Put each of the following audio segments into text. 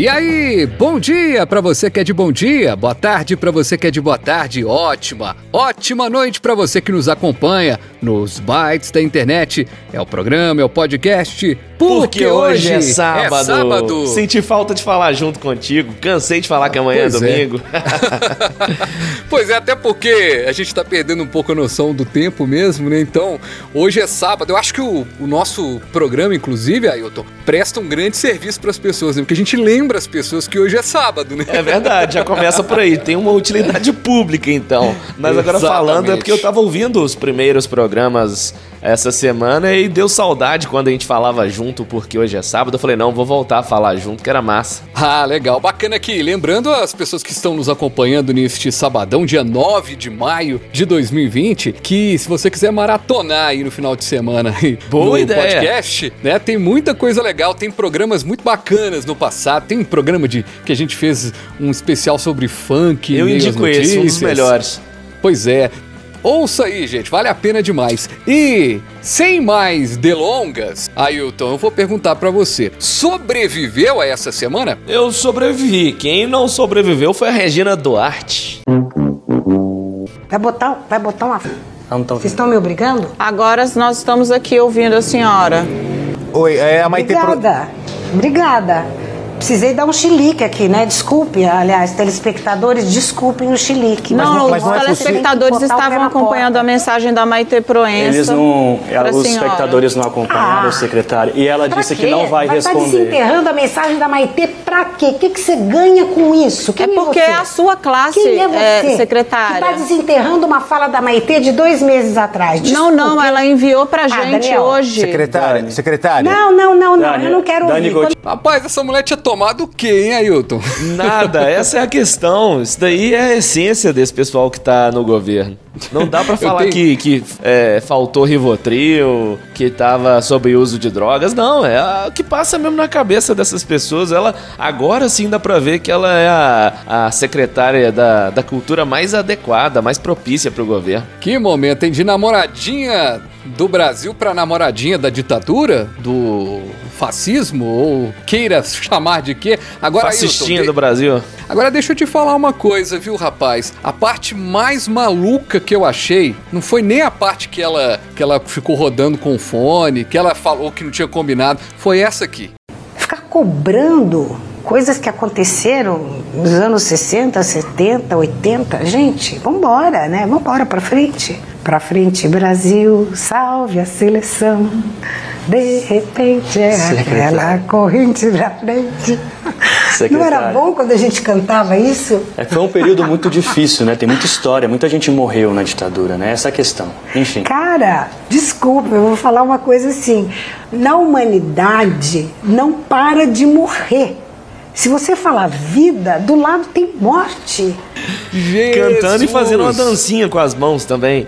E aí, bom dia para você que é de bom dia, boa tarde para você que é de boa tarde, ótima, ótima noite para você que nos acompanha nos bytes da internet. É o programa, é o podcast porque, hoje é sábado. é sábado. Senti falta de falar junto contigo. Cansei de falar que amanhã é pois é domingo. É. pois é, até porque a gente tá perdendo um pouco a noção do tempo mesmo, né? Então, hoje é sábado. Eu acho que o, o nosso programa, inclusive, Ailton, presta um grande serviço para as pessoas, né? Porque a gente lembra as pessoas que hoje é sábado, né? É verdade, já começa por aí. Tem uma utilidade pública, então. Mas agora falando é porque eu tava ouvindo os primeiros programas essa semana e deu saudade quando a gente falava junto, porque hoje é sábado. Eu falei, não, vou voltar a falar junto, que era massa. Ah, legal. Bacana aqui. Lembrando as pessoas que estão nos acompanhando neste sabadão, dia 9 de maio de 2020, que se você quiser maratonar aí no final de semana Boa no ideia. podcast, né, tem muita coisa legal, tem programas muito bacanas no passado, tem um programa de que a gente fez um especial sobre funk. Eu indico esse, um dos melhores. Pois é, Ouça aí, gente, vale a pena demais. E, sem mais delongas, Ailton, eu vou perguntar para você: sobreviveu a essa semana? Eu sobrevivi. Quem não sobreviveu foi a Regina Duarte. Vai botar, vai botar uma. Vocês estão me obrigando? Agora nós estamos aqui ouvindo a senhora. Oi, é a Maite Obrigada. Pro... Obrigada. Precisei dar um chilique aqui, né? Desculpe, aliás, telespectadores, desculpem o chilique. Não, mas não, os é telespectadores estavam acompanhando a mensagem da Maite Proença. Eles não, ela, os senhora. espectadores não acompanharam, ah, secretário. E ela disse quê? que não vai, vai responder. Vai estar desenterrando a mensagem da Maite pra quê? O que, que você ganha com isso? Quem é porque é, a sua classe, Quem é, você é, secretária. está desenterrando uma fala da Maite de dois meses atrás. Desculpe. Não, não, ela enviou pra ah, gente ah, hoje. Secretária, secretária. Não, não, não, não, Dani, eu não quero Dani ouvir. Rapaz, essa mulher tinha tomado o quê, hein? hein, Ailton? Nada, essa é a questão. Isso daí é a essência desse pessoal que tá no governo. Não dá para falar tenho... que, que é, faltou Rivotril, que tava sob uso de drogas. Não, é o que passa mesmo na cabeça dessas pessoas. Ela agora sim dá pra ver que ela é a, a secretária da, da cultura mais adequada, mais propícia pro governo. Que momento, hein? De namoradinha do Brasil pra namoradinha da ditadura? Do fascismo? Ou queira chamar de quê? Agora, Fascistinha Ailton, do Brasil. Agora deixa eu te falar uma coisa, viu, rapaz? A parte mais maluca que eu achei não foi nem a parte que ela, que ela ficou rodando com o fone, que ela falou que não tinha combinado, foi essa aqui. Ficar cobrando coisas que aconteceram nos anos 60, 70, 80. Gente, vambora, né? Vambora pra frente. Pra frente, Brasil, salve a seleção. De repente é aquela corrente pra frente. Secretário. Não era bom quando a gente cantava isso? É, foi um período muito difícil, né? Tem muita história, muita gente morreu na ditadura, né? Essa é a questão. Enfim. Cara, desculpa, eu vou falar uma coisa assim. Na humanidade não para de morrer. Se você falar vida, do lado tem morte. Jesus. Cantando e fazendo uma dancinha com as mãos também.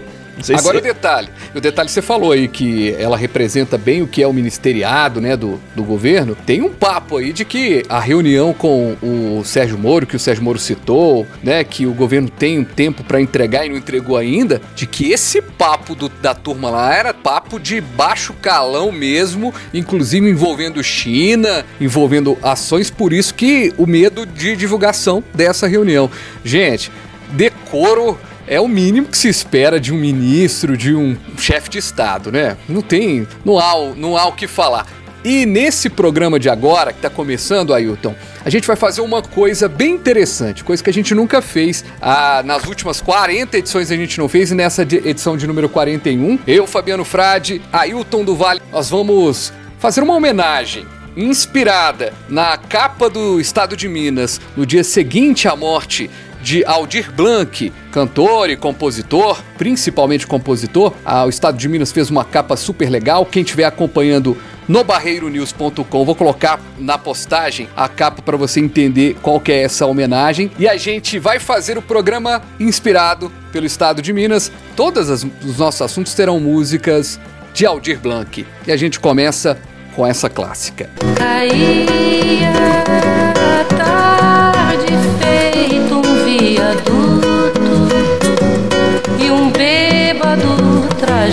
Agora se... o detalhe. O detalhe você falou aí que ela representa bem o que é o ministeriado, né, do, do governo. Tem um papo aí de que a reunião com o Sérgio Moro, que o Sérgio Moro citou, né, que o governo tem um tempo para entregar e não entregou ainda, de que esse papo do, da turma lá era papo de baixo calão mesmo, inclusive envolvendo China, envolvendo ações, por isso que o medo de divulgação dessa reunião. Gente, decoro é o mínimo que se espera de um ministro, de um chefe de Estado, né? Não tem, não há, não há o que falar. E nesse programa de agora, que está começando, Ailton, a gente vai fazer uma coisa bem interessante, coisa que a gente nunca fez. Ah, nas últimas 40 edições a gente não fez, e nessa edição de número 41, eu, Fabiano Frade, Ailton do Vale, nós vamos fazer uma homenagem inspirada na capa do Estado de Minas no dia seguinte à morte de Aldir Blanc, cantor e compositor, principalmente compositor. Ah, o Estado de Minas fez uma capa super legal. Quem estiver acompanhando no barreironews.com. Vou colocar na postagem a capa para você entender qual que é essa homenagem. E a gente vai fazer o programa inspirado pelo estado de Minas. Todos os nossos assuntos terão músicas de Aldir Blanc. E a gente começa com essa clássica.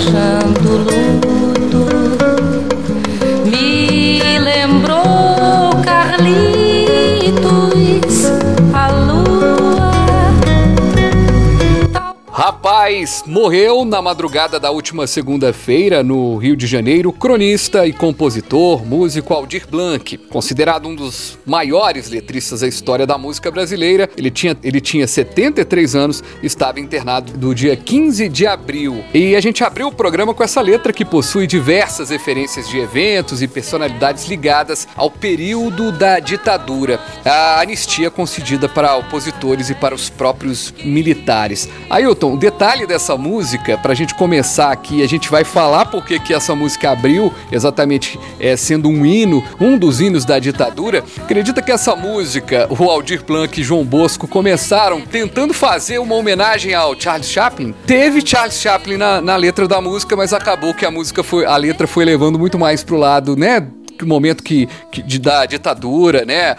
穿过 Morreu na madrugada da última segunda-feira no Rio de Janeiro, cronista e compositor, músico Aldir Blanc, considerado um dos maiores letristas da história da música brasileira. Ele tinha, ele tinha 73 anos, estava internado do dia 15 de abril. E a gente abriu o programa com essa letra que possui diversas referências de eventos e personalidades ligadas ao período da ditadura, a anistia concedida para opositores e para os próprios militares. Ailton, o detalhe dessa música, pra gente começar aqui, a gente vai falar porque que essa música abriu, exatamente é, sendo um hino, um dos hinos da ditadura. Acredita que essa música, o Aldir Blanc e João Bosco começaram tentando fazer uma homenagem ao Charles Chaplin? Teve Charles Chaplin na, na letra da música, mas acabou que a música foi, a letra foi levando muito mais pro lado, né, momento que, que de, da ditadura, né?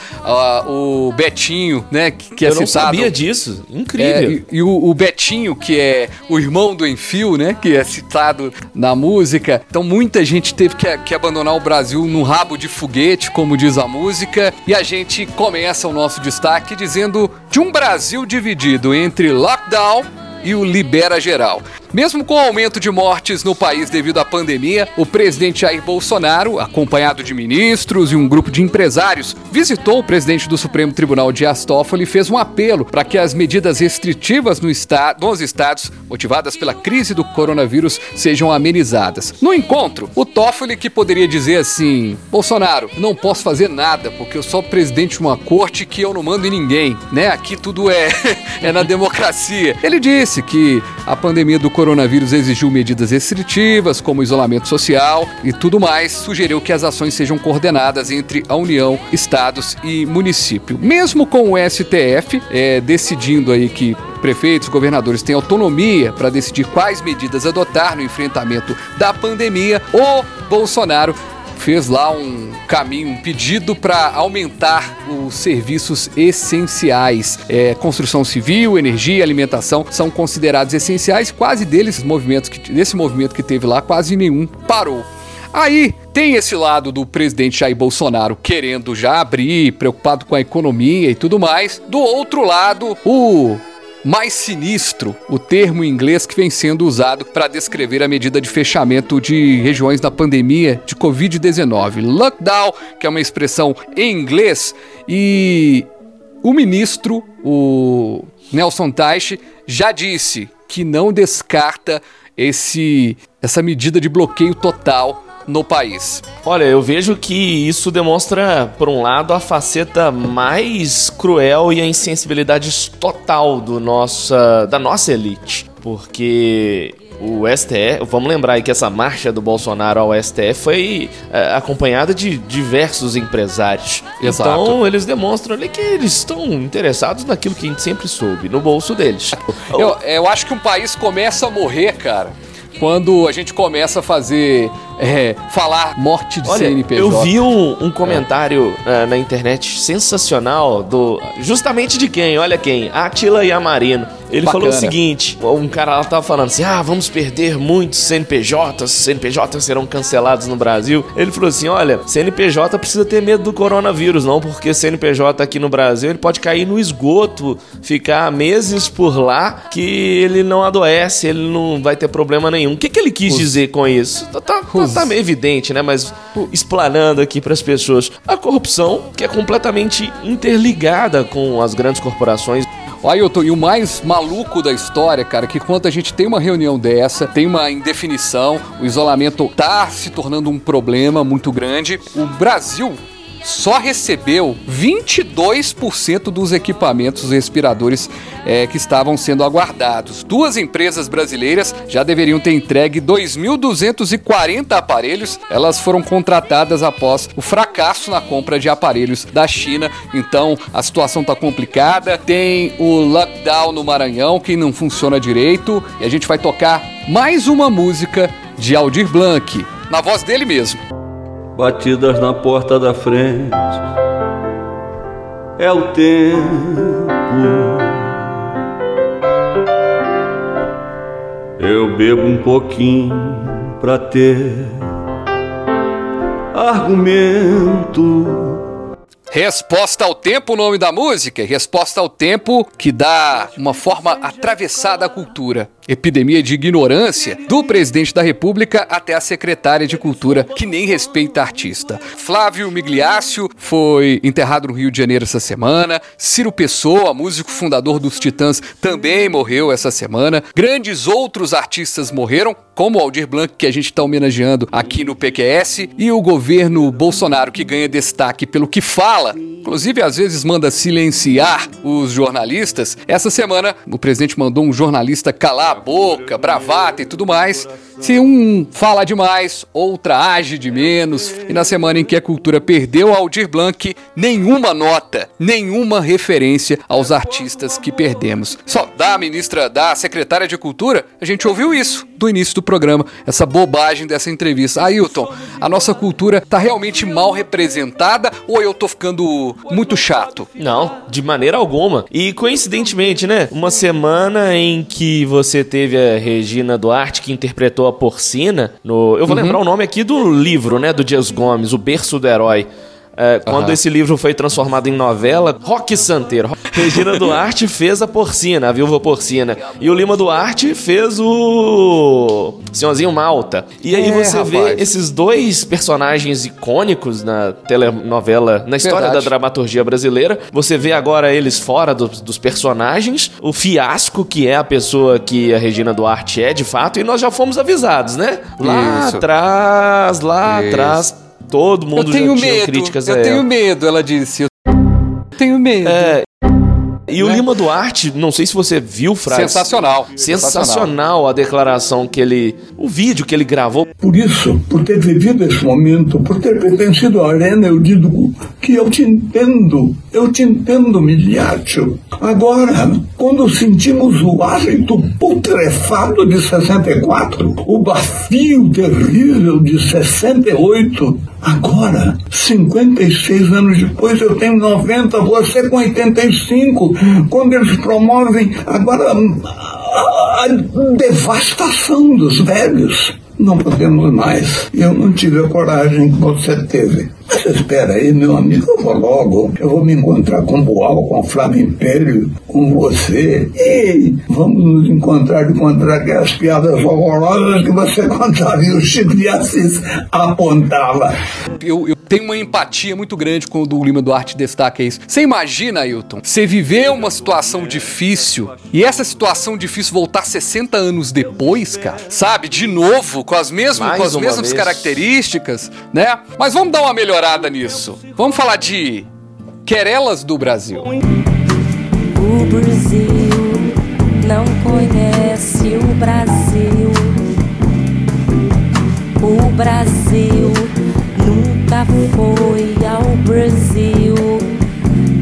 O Betinho, né? Que, que é Eu citado. não sabia disso. Incrível. É, e, e o, o, Betinho, que é o irmão do Enfio, né? Que é citado na música. Então muita gente teve que, que abandonar o Brasil num rabo de foguete, como diz a música. E a gente começa o nosso destaque dizendo de um Brasil dividido entre lockdown e o Libera Geral. Mesmo com o aumento de mortes no país devido à pandemia, o presidente Jair Bolsonaro, acompanhado de ministros e um grupo de empresários, visitou o presidente do Supremo Tribunal Dias Toffoli e fez um apelo para que as medidas restritivas no estado, nos estados, motivadas pela crise do coronavírus, sejam amenizadas. No encontro, o Toffoli que poderia dizer assim: Bolsonaro, não posso fazer nada porque eu sou presidente de uma corte que eu não mando em ninguém, né? Aqui tudo é é na democracia. Ele disse que a pandemia do coronavírus exigiu medidas restritivas, como isolamento social e tudo mais, sugeriu que as ações sejam coordenadas entre a União, estados e município. Mesmo com o STF é, decidindo aí que prefeitos, governadores têm autonomia para decidir quais medidas adotar no enfrentamento da pandemia, o Bolsonaro fez lá um caminho, um pedido para aumentar os serviços essenciais. É, construção civil, energia, alimentação são considerados essenciais. Quase deles, movimentos que, desse movimento que teve lá, quase nenhum parou. Aí tem esse lado do presidente Jair Bolsonaro querendo já abrir, preocupado com a economia e tudo mais. Do outro lado, o mais sinistro, o termo em inglês que vem sendo usado para descrever a medida de fechamento de regiões da pandemia de Covid-19. Lockdown, que é uma expressão em inglês, e o ministro, o Nelson Teich, já disse que não descarta esse, essa medida de bloqueio total no país. Olha, eu vejo que isso demonstra, por um lado, a faceta mais cruel e a insensibilidade total do nossa, da nossa elite. Porque o STF, vamos lembrar aí que essa marcha do Bolsonaro ao STF foi é, acompanhada de diversos empresários. Exato. Então eles demonstram ali que eles estão interessados naquilo que a gente sempre soube, no bolso deles. Eu, eu acho que um país começa a morrer, cara, quando a gente começa a fazer é, falar morte de Olha, CNPJ. Eu vi um, um comentário é. uh, na internet sensacional do. Justamente de quem? Olha quem? Atila Yamarino. Ele Bacana. falou o seguinte: um cara lá tava falando assim: ah, vamos perder muitos CNPJs, CNPJs serão cancelados no Brasil. Ele falou assim: olha, CNPJ precisa ter medo do coronavírus, não, porque CNPJ aqui no Brasil ele pode cair no esgoto, ficar meses por lá, que ele não adoece, ele não vai ter problema nenhum. O que, que ele quis Os... dizer com isso? Tá, tá, tá meio evidente, né? Mas explanando aqui para as pessoas, a corrupção que é completamente interligada com as grandes corporações. Ailton, e o mais maluco da história, cara, que quando a gente tem uma reunião dessa, tem uma indefinição, o isolamento tá se tornando um problema muito grande, o Brasil só recebeu 22% dos equipamentos respiradores é, que estavam sendo aguardados. Duas empresas brasileiras já deveriam ter entregue 2.240 aparelhos. Elas foram contratadas após o fracasso na compra de aparelhos da China. Então a situação está complicada. Tem o lockdown no Maranhão que não funciona direito. E a gente vai tocar mais uma música de Aldir Blanc, na voz dele mesmo batidas na porta da frente. É o tempo. Eu bebo um pouquinho pra ter argumento. Resposta ao tempo, o nome da música? Resposta ao tempo que dá uma forma atravessada à cultura epidemia de ignorância do presidente da República até a secretária de Cultura, que nem respeita artista. Flávio Migliácio foi enterrado no Rio de Janeiro essa semana. Ciro Pessoa, músico fundador dos Titãs, também morreu essa semana. Grandes outros artistas morreram, como o Aldir Blanc, que a gente está homenageando aqui no PQS, e o governo Bolsonaro, que ganha destaque pelo que fala, inclusive às vezes manda silenciar os jornalistas. Essa semana, o presidente mandou um jornalista calar boca, bravata e tudo mais. Se um fala demais, outra age de menos. E na semana em que a cultura perdeu Aldir Blanc, nenhuma nota, nenhuma referência aos artistas que perdemos. Só da ministra, da secretária de Cultura, a gente ouviu isso do início do programa, essa bobagem dessa entrevista. Ailton, a nossa cultura tá realmente mal representada ou eu tô ficando muito chato? Não, de maneira alguma. E coincidentemente, né? Uma semana em que você teve a Regina Duarte que interpretou a porcina no. Eu vou uhum. lembrar o nome aqui do livro, né? Do Dias Gomes, O Berço do Herói. É, quando uhum. esse livro foi transformado em novela, Rock Santeiro. Regina Duarte fez a porcina, a viúva porcina. E o Lima Duarte fez o Senhorzinho Malta. E aí é, você rapaz. vê esses dois personagens icônicos na telenovela, na história Verdade. da dramaturgia brasileira. Você vê agora eles fora do, dos personagens, o fiasco que é a pessoa que a Regina Duarte é de fato, e nós já fomos avisados, né? Lá Isso. atrás, lá Isso. atrás todo mundo eu tenho já medo, críticas eu a ela. Eu tenho medo, ela disse. Eu tenho medo. É, e o né? Lima Duarte, não sei se você viu, Frade. Sensacional. Sensacional a declaração que ele. O vídeo que ele gravou. Por isso, por ter vivido esse momento, por ter pertencido à arena, eu digo que eu te entendo. Eu te entendo, Miliatio. Agora, quando sentimos o hálito putrefado de 64, o bafio terrível de 68, agora, 56 anos depois, eu tenho 90, você com 85 quando eles promovem agora a devastação dos velhos. Não podemos mais. Eu não tive a coragem que você teve. Mas espera aí, meu amigo, eu vou logo. Eu vou me encontrar com Boal, com Flávio Império, com você. E vamos nos encontrar e contar aquelas piadas horrorosas que você contava e o Chico de Assis apontava. Eu, eu tenho uma empatia muito grande quando o Lima Duarte destaca isso. Você imagina, Ailton, você viver uma situação difícil e essa situação difícil voltar 60 anos depois, cara, sabe? De novo, com as mesmas, com as mesmas vez. características, né? Mas vamos dar uma melhorada nisso. Vamos falar de querelas do Brasil. O Brasil não conhece o Brasil. O Brasil foi ao Brasil.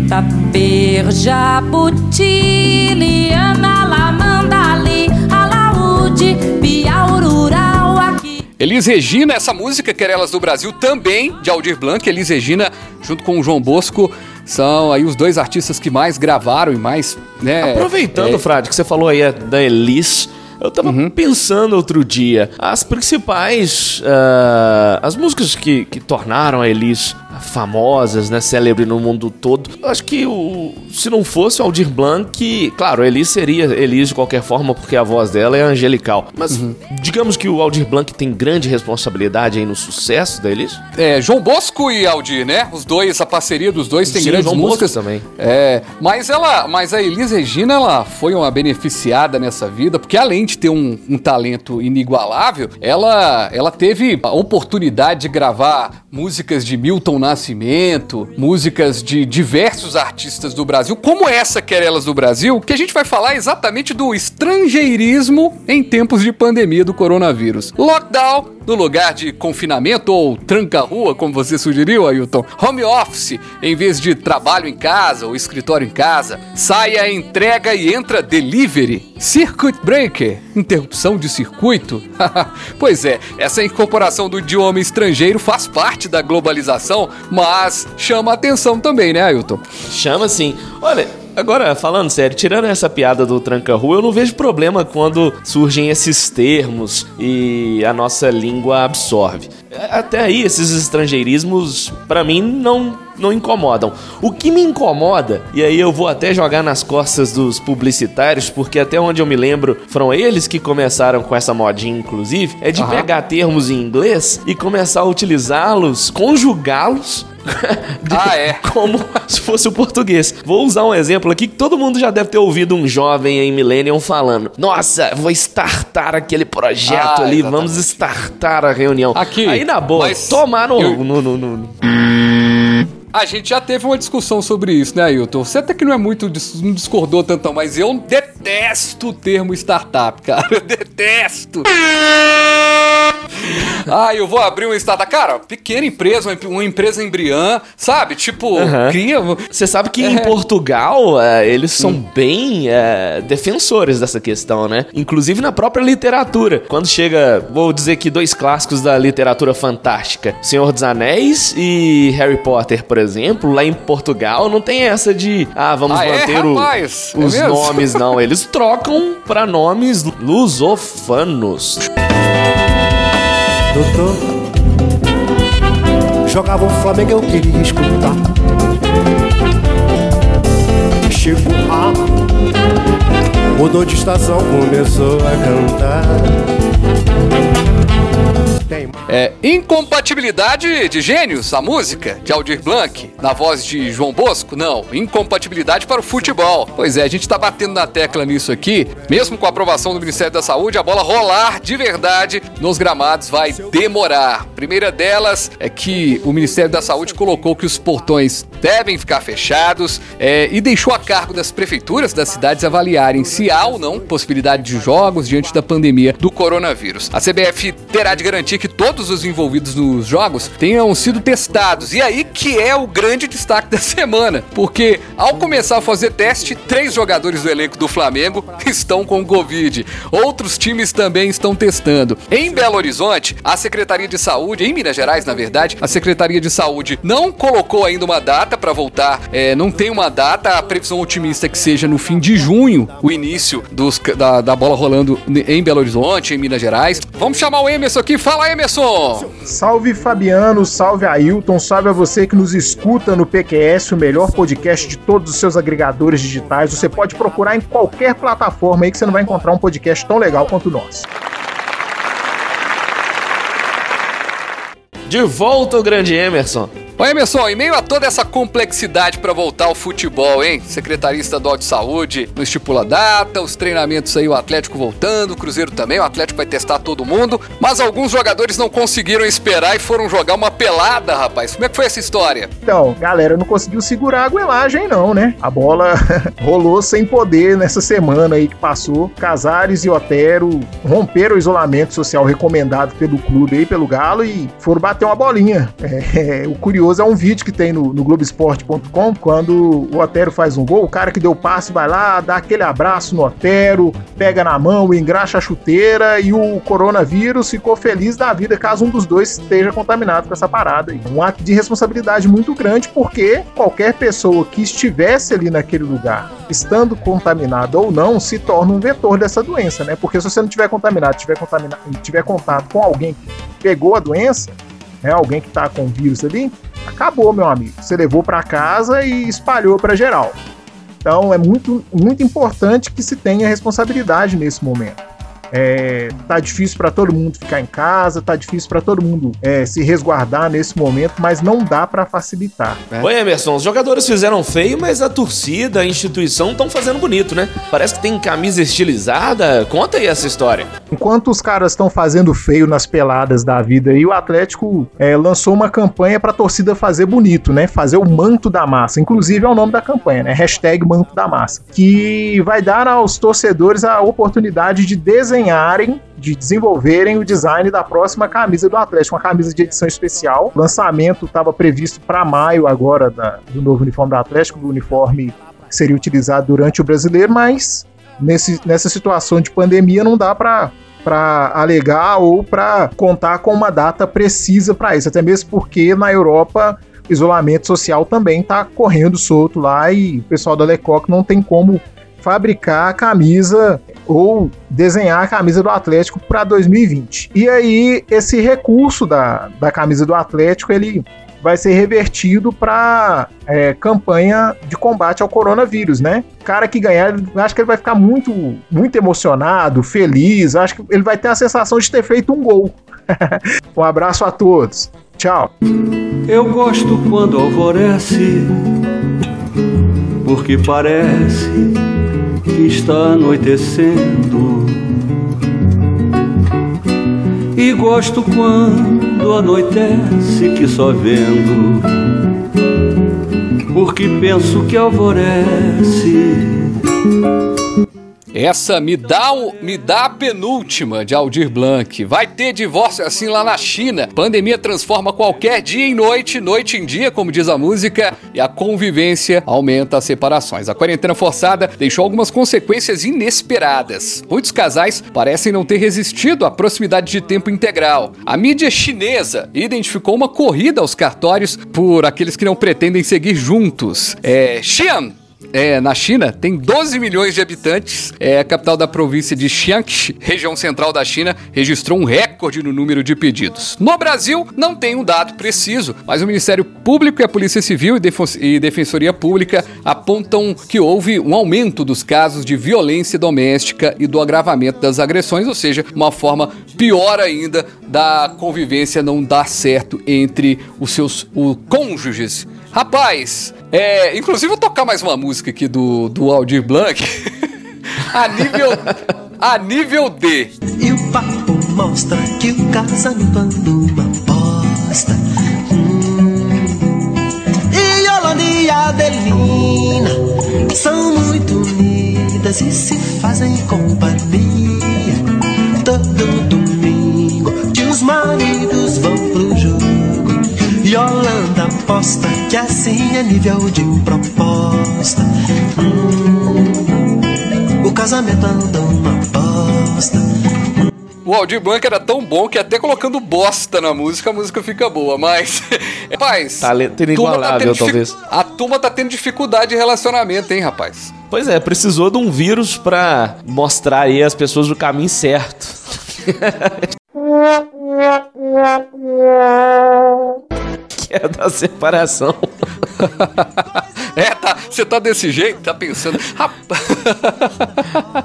Taper, Jabuti, Liana, Lamandali, Alaúde, Piaurural, aqui. Elis Regina, essa música Querelas do Brasil, também de Aldir Blanc. Elis Regina, junto com o João Bosco, são aí os dois artistas que mais gravaram e mais, né? Aproveitando, é... Frade, que você falou aí da Elis, eu tava uhum. pensando outro dia, as principais. Uh, as músicas que, que tornaram a Elis famosas, né, célebre no mundo todo. Eu acho que o, se não fosse o Aldir Blanc, claro, Elis seria Elis de qualquer forma, porque a voz dela é angelical. Mas uhum. digamos que o Aldir Blanc tem grande responsabilidade aí no sucesso da Elis. É, João Bosco e Aldir, né? Os dois, a parceria dos dois tem Sim, grandes João músicas Bosco também. É, mas ela, mas a Elis Regina, ela foi uma beneficiada nessa vida, porque além de ter um, um talento inigualável, ela, ela teve a oportunidade de gravar músicas de Milton Nascimento, músicas de diversos artistas do Brasil, como essa Querelas do Brasil, que a gente vai falar exatamente do estrangeirismo em tempos de pandemia do coronavírus. Lockdown no lugar de confinamento ou tranca-rua, como você sugeriu, Ailton. Home office, em vez de trabalho em casa ou escritório em casa. Saia, entrega e entra delivery. Circuit breaker, interrupção de circuito. pois é, essa incorporação do idioma estrangeiro faz parte da globalização, mas chama atenção também, né, Ailton? Chama sim. Olha, Agora, falando sério, tirando essa piada do tranca-rua, eu não vejo problema quando surgem esses termos e a nossa língua absorve. Até aí, esses estrangeirismos, para mim, não, não incomodam. O que me incomoda, e aí eu vou até jogar nas costas dos publicitários, porque até onde eu me lembro, foram eles que começaram com essa modinha, inclusive, é de uhum. pegar termos em inglês e começar a utilizá-los, conjugá-los ah, é? Como se fosse o português. Vou usar um exemplo aqui que todo mundo já deve ter ouvido um jovem em Millennium falando: Nossa, vou startar aquele projeto ah, ali, exatamente. vamos startar a reunião. Aqui. Aí na boa, tomar no, eu... no, no, no... A gente já teve uma discussão sobre isso, né, Ailton? Você até que não é muito, não discordou tanto, mas eu detesto o termo startup, cara. Eu detesto. ah, eu vou abrir uma startup. Cara, pequena empresa, uma empresa embriã, sabe? Tipo, uhum. cria. Você sabe que é. em Portugal é, eles são hum. bem é, defensores dessa questão, né? Inclusive na própria literatura. Quando chega, vou dizer que dois clássicos da literatura fantástica: Senhor dos Anéis e Harry Potter, por exemplo, lá em Portugal não tem essa de, ah, vamos ah, é, manter o, os é nomes, não. Eles trocam para nomes lusofanos. Doutor, jogava o Flamengo, eu queria escutar. Chico A mudou de estação, começou a cantar. É, incompatibilidade de gênios, a música de Aldir Blanc, na voz de João Bosco? Não, incompatibilidade para o futebol. Pois é, a gente está batendo na tecla nisso aqui, mesmo com a aprovação do Ministério da Saúde, a bola rolar de verdade nos gramados vai demorar. Primeira delas é que o Ministério da Saúde colocou que os portões devem ficar fechados é, e deixou a cargo das prefeituras das cidades avaliarem se há ou não possibilidade de jogos diante da pandemia do coronavírus. A CBF terá de garantir que todos os envolvidos nos jogos tenham sido testados. E aí que é o grande destaque da semana, porque ao começar a fazer teste, três jogadores do elenco do Flamengo estão com Covid. Outros times também estão testando. Em Belo Horizonte, a Secretaria de Saúde, em Minas Gerais, na verdade, a Secretaria de Saúde não colocou ainda uma data para voltar, é, não tem uma data, a previsão otimista é que seja no fim de junho o início dos, da, da bola rolando em Belo Horizonte, em Minas Gerais. Vamos chamar o Emerson aqui, fala Emerson! Salve Fabiano, salve Ailton, salve a você que nos escuta no PQS, o melhor podcast de todos os seus agregadores digitais. Você pode procurar em qualquer plataforma aí que você não vai encontrar um podcast tão legal quanto o nosso. De volta o grande Emerson. Ô Emerson, em meio a toda essa complexidade para voltar ao futebol, hein? Secretaria Estadual de Saúde não estipula data, os treinamentos aí, o Atlético voltando, o Cruzeiro também, o Atlético vai testar todo mundo, mas alguns jogadores não conseguiram esperar e foram jogar uma pelada, rapaz. Como é que foi essa história? Então, galera, não conseguiu segurar a goelagem não, né? A bola rolou sem poder nessa semana aí que passou. Casares e Otero romperam o isolamento social recomendado pelo clube aí, pelo Galo, e foram bater uma bolinha. É, o curioso curioso é um vídeo que tem no, no Globoesporte.com, quando o Otero faz um gol, o cara que deu o passe vai lá, dá aquele abraço no Otero, pega na mão, engraxa a chuteira e o coronavírus ficou feliz da vida caso um dos dois esteja contaminado com essa parada. Aí. Um ato de responsabilidade muito grande porque qualquer pessoa que estivesse ali naquele lugar, estando contaminado ou não, se torna um vetor dessa doença, né? Porque se você não tiver contaminado, tiver contaminado, tiver contato com alguém que pegou a doença, né, alguém que está com vírus ali, acabou, meu amigo. Você levou para casa e espalhou para geral. Então é muito, muito importante que se tenha responsabilidade nesse momento. é, tá difícil para todo mundo ficar em casa, tá difícil para todo mundo é, se resguardar nesse momento, mas não dá para facilitar. Né? Oi, Emerson, os jogadores fizeram feio, mas a torcida, a instituição estão fazendo bonito, né? Parece que tem camisa estilizada. Conta aí essa história. Enquanto os caras estão fazendo feio nas peladas da vida aí, o Atlético é, lançou uma campanha pra torcida fazer bonito, né? Fazer o manto da massa. Inclusive é o nome da campanha, né? Hashtag manto da massa. Que vai dar aos torcedores a oportunidade de desenharem de desenvolverem o design da próxima camisa do Atlético, uma camisa de edição especial. O lançamento estava previsto para maio agora da, do novo uniforme do Atlético, do uniforme que seria utilizado durante o brasileiro, mas nesse, nessa situação de pandemia não dá para para alegar ou para contar com uma data precisa para isso, até mesmo porque na Europa isolamento social também está correndo solto lá e o pessoal da Lecoq não tem como fabricar a camisa ou desenhar a camisa do Atlético para 2020. E aí esse recurso da, da camisa do Atlético ele vai ser revertido para é, campanha de combate ao coronavírus, né? O cara que ganhar, acho que ele vai ficar muito, muito emocionado, feliz. Acho que ele vai ter a sensação de ter feito um gol. um abraço a todos. Tchau. Eu gosto quando alvorece, porque parece que está anoitecendo. E gosto quando anoitece que só vendo, porque penso que alvorece. Essa me dá, o, me dá a penúltima de Aldir Blanc. Vai ter divórcio assim lá na China. Pandemia transforma qualquer dia em noite, noite em dia, como diz a música, e a convivência aumenta as separações. A quarentena forçada deixou algumas consequências inesperadas. Muitos casais parecem não ter resistido à proximidade de tempo integral. A mídia chinesa identificou uma corrida aos cartórios por aqueles que não pretendem seguir juntos. É, Xi'an é, na China, tem 12 milhões de habitantes. É a capital da província de Jiangxi, região central da China, registrou um recorde no número de pedidos. No Brasil, não tem um dado preciso, mas o Ministério Público e a Polícia Civil e, Defensoria Pública apontam que houve um aumento dos casos de violência doméstica e do agravamento das agressões, ou seja, uma forma pior ainda da convivência não dar certo entre os seus o, cônjuges. Rapaz, é, inclusive vou tocar mais uma música aqui do, do Aldir Blanc. a nível. a nível D. E o papo mostra que o casamento andou uma bosta. Hum. E Yolanda e Adelina são muito unidas e se fazem companhia. Que assim é nível de proposta. Hum, o casamento anda uma bosta. O Aldir Blanc era tão bom que até colocando bosta na música, a música fica boa, mas. Rapaz. Talento tá inigualável, tá talvez. A turma tá tendo dificuldade de relacionamento, hein, rapaz? Pois é, precisou de um vírus pra mostrar aí as pessoas o caminho certo. que é da separação. é, tá. Você tá desse jeito, tá pensando.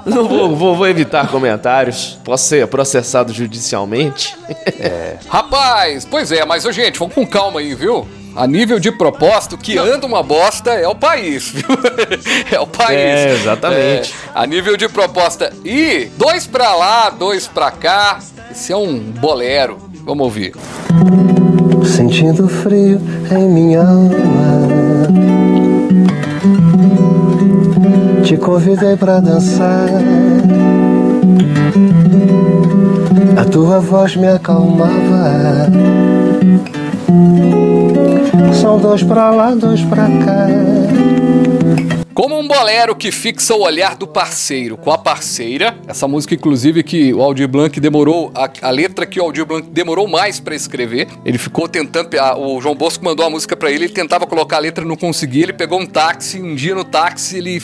Não vou, vou, vou, evitar comentários. Posso ser processado judicialmente. É. Rapaz, pois é, mas, gente, vamos com calma aí, viu? a nível de propósito, que anda uma bosta é o país, viu? é o país. É, exatamente. É, a nível de proposta. E dois pra lá, dois pra cá. Esse é um bolero. Vamos ouvir. Sentindo frio em minha alma. Te convidei pra dançar. A tua voz me acalmava. São dois pra lá, dois pra cá. Como um bolero que fixa o olhar do parceiro com a parceira. Essa música, inclusive, que o Aldir Blanc demorou. A, a letra que o Aldir Blanc demorou mais para escrever. Ele ficou tentando. A, o João Bosco mandou a música para ele, ele tentava colocar a letra, não conseguia. Ele pegou um táxi, um dia no táxi, ele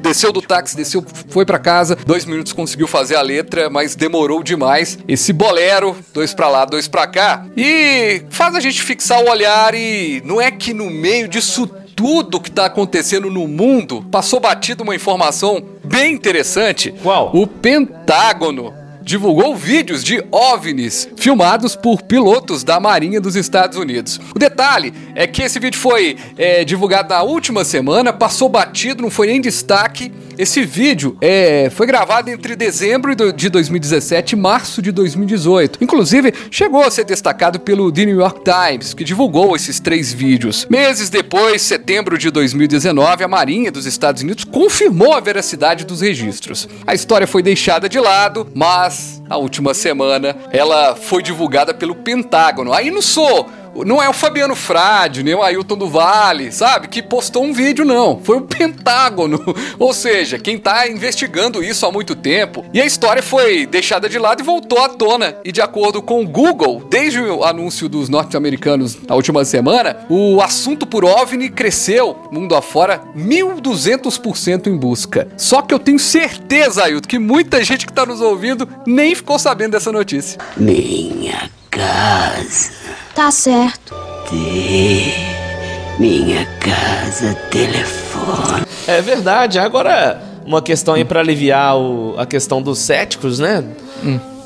desceu do táxi, desceu, foi para casa, dois minutos conseguiu fazer a letra, mas demorou demais. Esse bolero, dois para lá, dois para cá, e faz a gente fixar o olhar e não é que no meio disso tudo que tá acontecendo no mundo, passou batido uma informação bem interessante. Qual? O Pentágono divulgou vídeos de OVNIs filmados por pilotos da Marinha dos Estados Unidos. O detalhe é que esse vídeo foi é, divulgado na última semana, passou batido, não foi nem destaque. Esse vídeo é, foi gravado entre dezembro de 2017 e março de 2018. Inclusive, chegou a ser destacado pelo The New York Times, que divulgou esses três vídeos. Meses depois, setembro de 2019, a Marinha dos Estados Unidos confirmou a veracidade dos registros. A história foi deixada de lado, mas a última semana ela foi divulgada pelo Pentágono. Aí não sou não é o Fabiano Frade, nem o Ailton do Vale, sabe? Que postou um vídeo, não. Foi o Pentágono. Ou seja, quem tá investigando isso há muito tempo. E a história foi deixada de lado e voltou à tona. E de acordo com o Google, desde o anúncio dos norte-americanos na última semana, o assunto por OVNI cresceu, mundo afora, 1.200% em busca. Só que eu tenho certeza, Ailton, que muita gente que tá nos ouvindo nem ficou sabendo dessa notícia. Minha casa. Tá certo. T. Minha casa, telefone. É verdade. Agora, uma questão aí pra aliviar o- a questão dos céticos, né?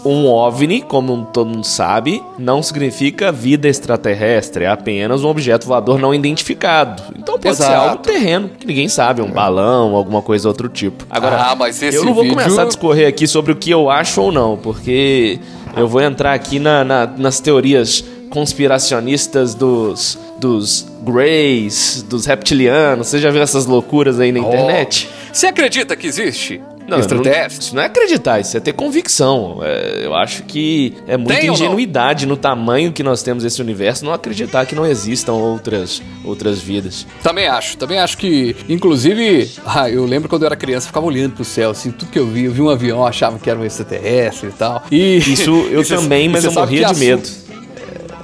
Um OVNI, como todo mundo sabe, não significa vida extraterrestre, é apenas um objeto voador não identificado. Então pode ser Exato. algo terreno, que ninguém sabe, um balão, alguma coisa outro tipo. Agora, Ah, mas esse eu não vou vídeo- começar a discorrer aqui sobre o que eu acho ou não, porque eu vou entrar aqui na- na- nas teorias conspiracionistas dos, dos Greys, dos reptilianos. Você já viu essas loucuras aí na internet? Você acredita que existe Não, extraterrestre? Isso não é acreditar, isso é ter convicção. É, eu acho que é muita Tem não? ingenuidade no tamanho que nós temos esse universo não acreditar que não existam outras, outras vidas. Também acho, também acho que, inclusive, ah, eu lembro quando eu era criança, eu ficava olhando pro céu, assim, tudo que eu via, eu vi um avião, eu achava que era um extraterrestre e tal. E, Isso eu e cê- também, mas eu sabe morria de medo.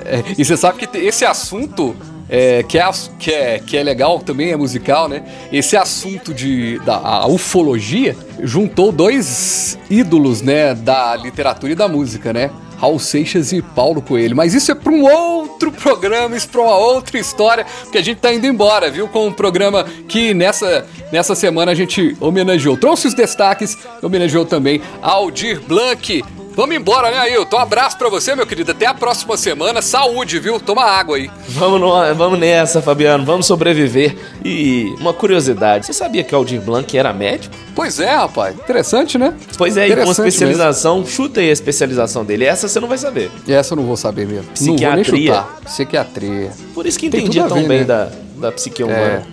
É, e você sabe que esse assunto é, que, é, que, é, que é legal, também é musical, né? Esse assunto de, da ufologia juntou dois ídolos, né, da literatura e da música, né? Raul Seixas e Paulo Coelho. Mas isso é para um outro programa, isso para uma outra história, porque a gente tá indo embora, viu? Com um programa que nessa, nessa semana a gente homenageou. Trouxe os destaques, homenageou também Aldir Blanc. Vamos embora, né, Ailton? Um abraço pra você, meu querido. Até a próxima semana. Saúde, viu? Toma água aí. Vamos, no- vamos nessa, Fabiano, vamos sobreviver. E uma curiosidade, você sabia que o Aldir Blanc era médico? Pois é, rapaz. Interessante, né? Pois é, e com especialização, chuta aí a especialização dele. Essa você não vai saber. mesmo. Essa eu não vou saber mesmo. Não vou nem Psiquiatria. Psiquiatria. Por isso que entendia tão ver, bem né? da, da psique humana.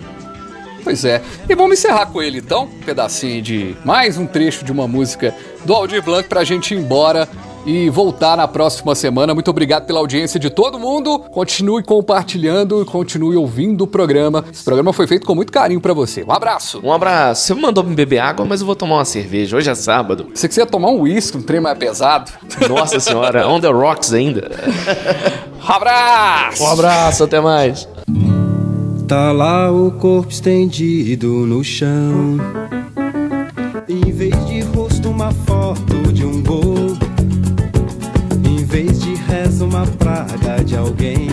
Pois é. E vamos encerrar com ele então, um pedacinho de mais um trecho de uma música do Aldir Blanc pra gente ir embora e voltar na próxima semana. Muito obrigado pela audiência de todo mundo. Continue compartilhando e continue ouvindo o programa. Esse programa foi feito com muito carinho pra você. Um abraço. Um abraço. Você mandou me beber água, mas eu vou tomar uma cerveja. Hoje é sábado. Você quiser tomar um uísque, um trem mais pesado? Nossa senhora, on the rocks ainda. Um abraço! Um abraço, até mais. Tá lá o corpo estendido no chão. Em vez de foto de um gol. Em vez de reza, uma praga de alguém.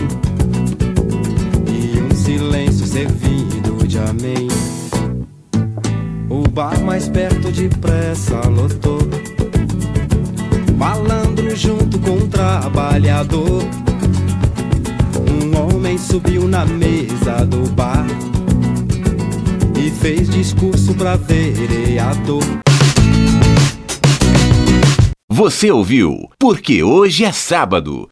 E um silêncio servido de amém. O bar mais perto depressa lotou. Malandro junto com o trabalhador. Um homem subiu na mesa do bar e fez discurso pra vereador. Você ouviu? Porque Hoje é Sábado